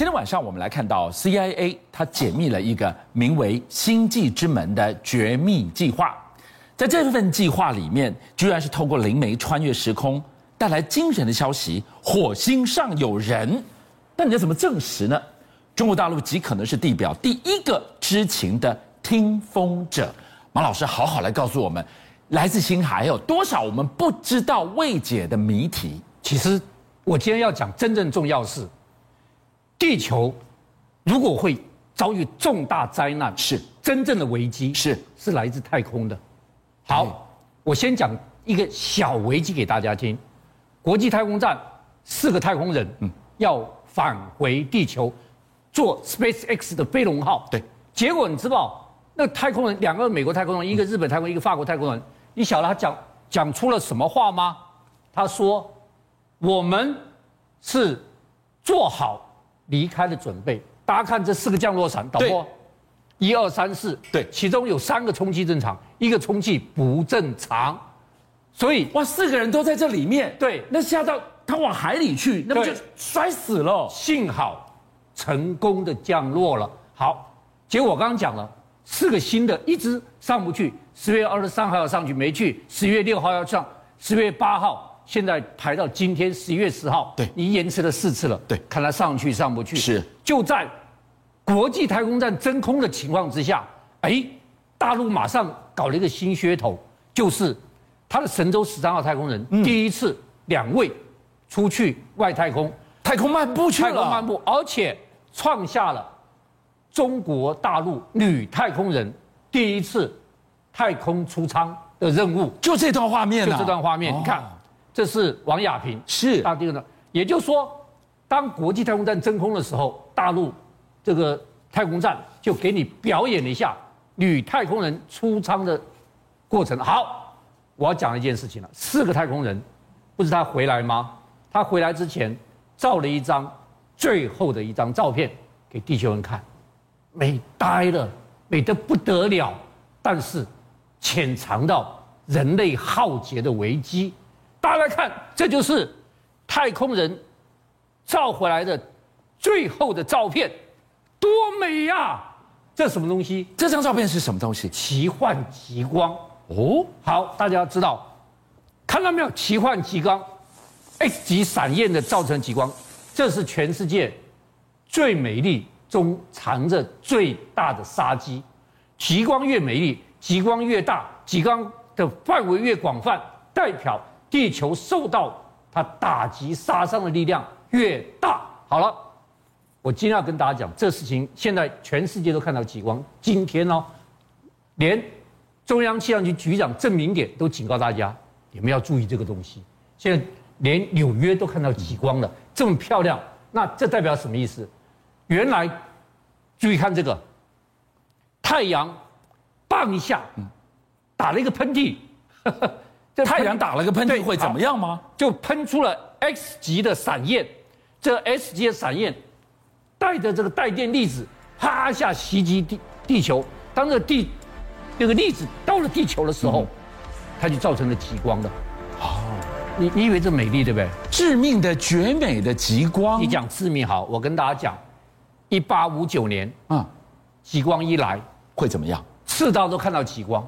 今天晚上我们来看到 CIA 它解密了一个名为“星际之门”的绝密计划，在这份计划里面，居然是透过灵媒穿越时空，带来惊人的消息：火星上有人。但你要怎么证实呢？中国大陆极可能是地表第一个知情的听风者。马老师，好好来告诉我们，来自星海有多少我们不知道未解的谜题？其实我今天要讲真正重要的是。地球如果会遭遇重大灾难，是真正的危机，是是来自太空的。好，我先讲一个小危机给大家听。国际太空站四个太空人，嗯，要返回地球，坐 SpaceX 的飞龙号。对，结果你知道，那太空人两个美国太空人，一个日本太空人，一个法国太空人，你晓得他讲讲出了什么话吗？他说：“我们是做好。”离开的准备，大家看这四个降落伞，导播，一二三四，对，其中有三个充气正常，一个充气不正常，所以哇，四个人都在这里面，对，那下到他往海里去，那不就摔死了？幸好成功的降落了。好，结果我刚刚讲了，四个新的一直上不去，十月二十三号要上去没去，十月六号要上，十月八号。现在排到今天十一月十号，对，你延迟了四次了，对，看他上去上不去。是，就在国际太空站真空的情况之下，哎，大陆马上搞了一个新噱头，就是他的神舟十三号太空人、嗯、第一次两位出去外太空，太空漫步去了，太空漫步，而且创下了中国大陆女太空人第一次太空出舱的任务。就这段画面、啊，就这段画面，哦、你看。这是王亚平，是大地的。也就是说，当国际太空站真空的时候，大陆这个太空站就给你表演了一下女太空人出舱的过程。好，我要讲一件事情了。四个太空人，不是他回来吗？他回来之前照了一张最后的一张照片给地球人看，美呆了，美得不得了。但是潜藏到人类浩劫的危机。大家来看，这就是太空人照回来的最后的照片，多美呀！这什么东西？这张照片是什么东西？奇幻极光哦。好，大家要知道，看到没有？奇幻极光，X 级闪焰的造成极光，这是全世界最美丽中藏着最大的杀机。极光越美丽，极光越大，极光的范围越广泛，代表。地球受到它打击杀伤的力量越大，好了，我今天要跟大家讲这事情，现在全世界都看到极光。今天呢，连中央气象局局长郑明典都警告大家，你们要注意这个东西。现在连纽约都看到极光了，这么漂亮，那这代表什么意思？原来注意看这个，太阳，棒一下，打了一个喷嚏。呵呵太阳打了个喷嚏会怎么样吗？就喷出了 X 级的闪焰，这 X 级的闪焰带着这个带电粒子，啪一下袭击地地球。当这个地这个粒子到了地球的时候，它就造成了极光了。哦，你你以为这美丽对不对？致命的绝美的极光。你讲致命好，我跟大家讲，一八五九年，嗯，极光一来会怎么样？赤道都看到极光。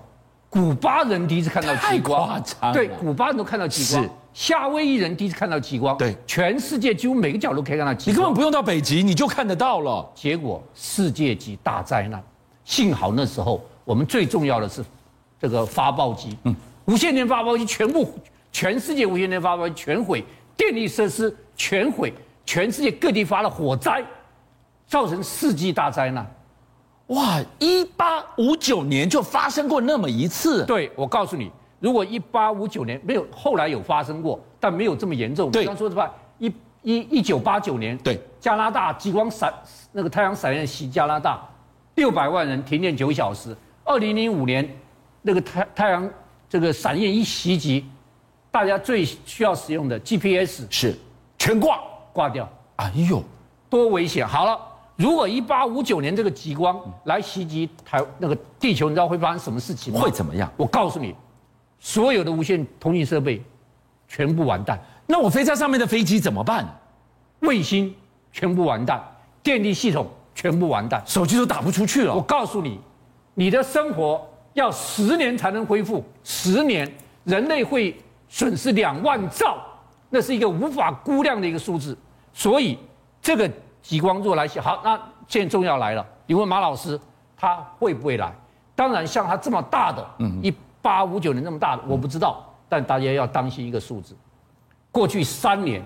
古巴人第一次看到极光。对，古巴人都看到极光。是夏威夷人第一次看到极光。对，全世界几乎每个角落可以看到极光。你根本不用到北极，你就看得到了。结果世界级大灾难，幸好那时候我们最重要的是这个发报机，嗯，无线电发报机全部，全世界无线电发报机全毁，电力设施全毁，全世界各地发了火灾，造成世纪大灾难。哇！一八五九年就发生过那么一次。对，我告诉你，如果一八五九年没有，后来有发生过，但没有这么严重。对，刚说的话，一一一九八九年，对，加拿大极光闪那个太阳闪焰袭加拿大，六百万人停电九小时。二零零五年，那个太太阳这个闪焰一袭击，大家最需要使用的 GPS 是全挂挂掉。哎呦，多危险！好了。如果一八五九年这个极光来袭击台那个地球，你知道会发生什么事情吗？会怎么样？我告诉你，所有的无线通信设备全部完蛋。那我飞在上面的飞机怎么办？卫星全部完蛋，电力系统全部完蛋，手机都打不出去了。我告诉你，你的生活要十年才能恢复，十年人类会损失两万兆，那是一个无法估量的一个数字。所以这个极光若来袭，好，那现在重要来了，你问马老师，他会不会来？当然，像他这么大的，嗯，一八五九年这么大的，我不知道，但大家要当心一个数字，过去三年。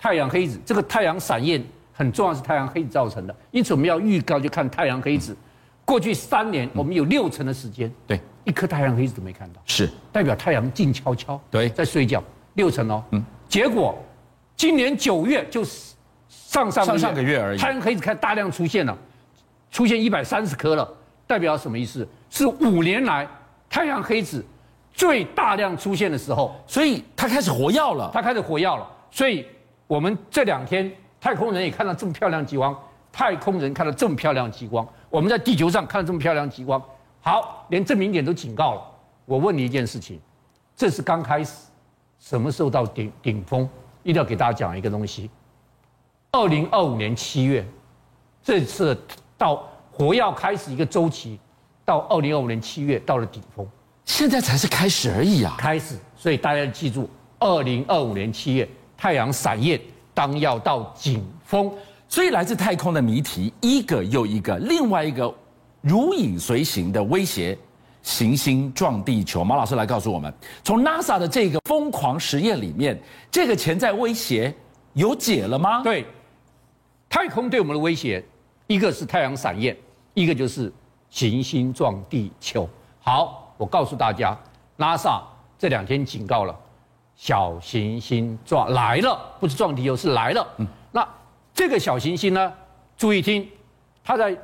太阳黑子，这个太阳闪焰很重要，是太阳黑子造成的，因此我们要预告就看太阳黑子。过去三年，我们有六成的时间，对，一颗太阳黑子都没看到，是。代表太阳静悄悄，对，在睡觉，六成哦，嗯，结果今年九月就是上上上上个月而已，太阳黑子开始大量出现了，出现一百三十颗了，代表什么意思？是五年来太阳黑子最大量出现的时候，所以它开始活跃了，它开始活跃了，所以。我们这两天太空人也看到这么漂亮极光，太空人看到这么漂亮极光，我们在地球上看到这么漂亮极光，好，连证明点都警告了。我问你一件事情，这是刚开始，什么时候到顶顶峰？一定要给大家讲一个东西。二零二五年七月，这次到火药开始一个周期，到二零二五年七月到了顶峰，现在才是开始而已啊！开始，所以大家要记住，二零二五年七月。太阳闪焰当要到顶峰，所以来自太空的谜题一个又一个，另外一个如影随形的威胁，行星撞地球。马老师来告诉我们，从 NASA 的这个疯狂实验里面，这个潜在威胁有解了吗？对，太空对我们的威胁，一个是太阳闪焰，一个就是行星撞地球。好，我告诉大家，NASA 这两天警告了。小行星撞来了，不是撞地球，是来了。嗯，那这个小行星呢？注意听，它在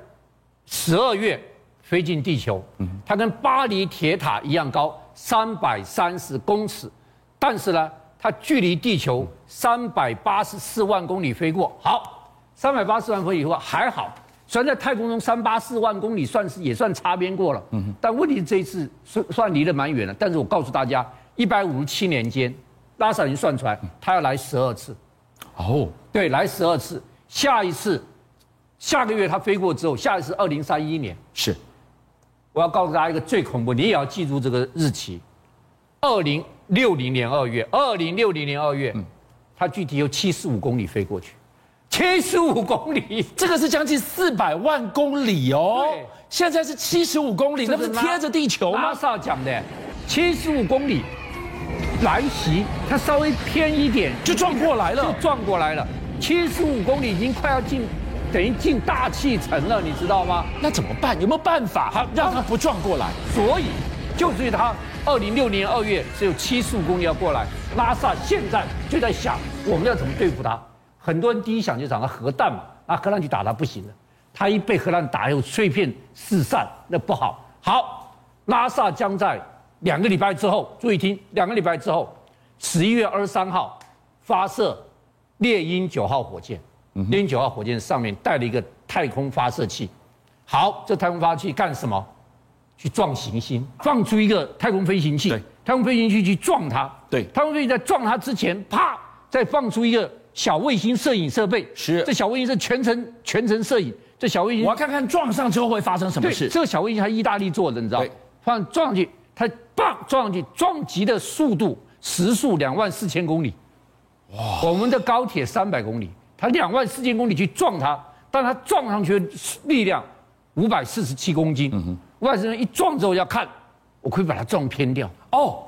十二月飞进地球。嗯，它跟巴黎铁塔一样高，三百三十公尺。但是呢，它距离地球三百八十四万公里飞过。好，三百八十万公里以后还好，虽然在太空中三八四万公里算是也算擦边过了。嗯，但问题是这一次算算离得蛮远了。但是我告诉大家，一百五十七年间。拉萨已经算出来，他要来十二次，哦，对，来十二次。下一次，下个月他飞过之后，下一次二零三一年。是，我要告诉大家一个最恐怖，你也要记住这个日期：二零六零年二月。二零六零年二月，嗯，它具体有七十五公里飞过去，七十五公里，这个是将近四百万公里哦。对，现在是七十五公里，那不是贴着地球吗？拉萨讲的，七十五公里。来袭，它稍微偏一点就撞过来了，就撞过来了。七十五公里已经快要进，等于进大气层了，你知道吗？那怎么办？有没有办法好让它不撞过来？所以，就是它二零六年二月只有七十五公里要过来，拉萨现在就在想我们要怎么对付它。很多人第一想就想到核弹嘛，啊，核弹去打它不行了，它一被核弹打以后碎片四散，那不好。好，拉萨将在。两个礼拜之后，注意听，两个礼拜之后，十一月二十三号发射猎鹰九号火箭。猎鹰九号火箭上面带了一个太空发射器。好，这太空发射器干什么？去撞行星，放出一个太空飞行器。对，太空飞行器去撞它。对，太空飞行器在撞它之前，啪，再放出一个小卫星摄影设备。是，这小卫星是全程全程摄影。这小卫星，我要看看撞上之后会发生什么事。这个小卫星还是意大利做的，你知道？放撞上去。它棒撞上去，撞击的速度时速两万四千公里，哇！我们的高铁三百公里，它两万四千公里去撞它，但它撞上去的力量五百四十七公斤，五百四十七一撞之后要看，我可以把它撞偏掉哦，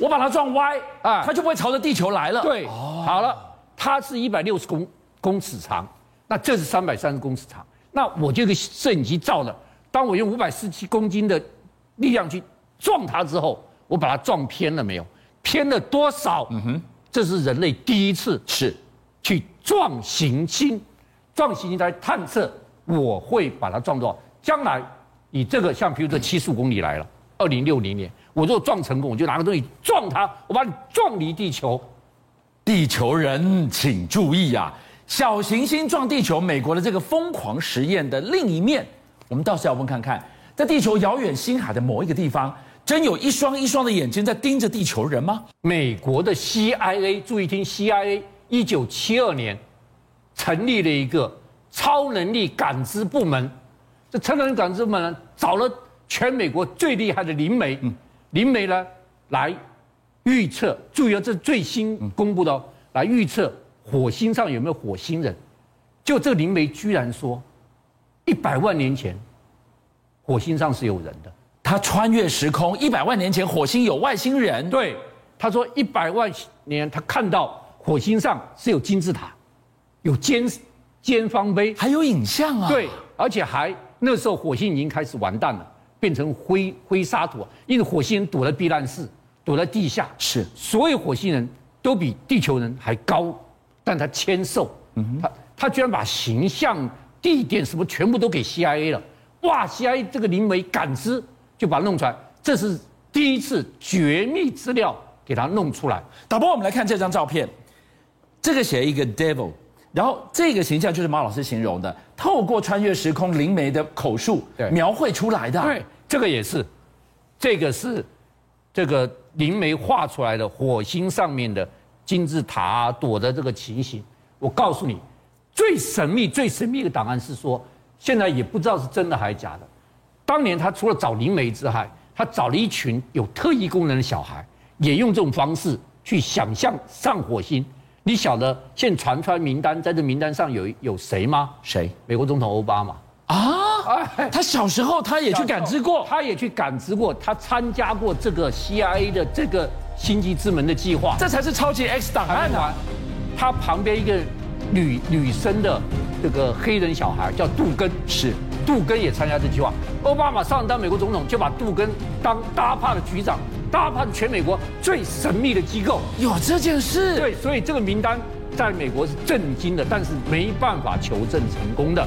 我把它撞歪啊，它就不会朝着地球来了。对，好了，它是一百六十公公尺长，那这是三百三十公尺长，那我这个摄影机照了，当我用五百四十七公斤的力量去。撞它之后，我把它撞偏了没有？偏了多少？嗯哼，这是人类第一次是去撞行星，撞行星来探测，我会把它撞到？将来你这个像比如说七十五公里来了，二零六零年，我如果撞成功，我就拿个东西撞它，我把你撞离地球。地球人请注意啊！小行星撞地球，美国的这个疯狂实验的另一面，我们倒是要问看看，在地球遥远星海的某一个地方。真有一双一双的眼睛在盯着地球人吗？美国的 CIA，注意听，CIA 一九七二年成立了一个超能力感知部门。这超能力感知部门呢，找了全美国最厉害的灵媒，嗯灵媒呢来预测，注意啊，这是最新公布的哦，来预测火星上有没有火星人。就这个灵媒居然说，一百万年前火星上是有人的。他穿越时空，一百万年前火星有外星人。对，他说一百万年他看到火星上是有金字塔，有尖尖方碑，还有影像啊。对，而且还那时候火星已经开始完蛋了，变成灰灰沙土，因为火星人躲在避难室，躲在地下。是，所有火星人都比地球人还高，但他纤瘦。嗯，他他居然把形象、地点什么全部都给 CIA 了。哇，CIA 这个灵媒感知。就把它弄出来，这是第一次绝密资料给他弄出来。导播，我们来看这张照片，这个写一个 devil，然后这个形象就是马老师形容的，透过穿越时空灵媒的口述描绘出来的。对，这个也是，这个是这个灵媒画出来的火星上面的金字塔啊，躲的这个情形。我告诉你，最神秘、最神秘的档案是说，现在也不知道是真的还是假的。当年他除了找灵媒之外，他找了一群有特异功能的小孩，也用这种方式去想象上火星。你晓得现在传出来名单，在这名单上有有谁吗？谁？美国总统奥巴马啊！他小时候他也去感知过，他也去感知过，他参加过这个 CIA 的这个星际之门的计划。这才是超级 X 档案啊！他旁边一个女女生的这个黑人小孩叫杜根，是。杜根也参加这计划，奥巴马上当美国总统，就把杜根当 DARPA 的局长，DARPA 是全美国最神秘的机构。有这件事？对，所以这个名单在美国是震惊的，但是没办法求证成功的。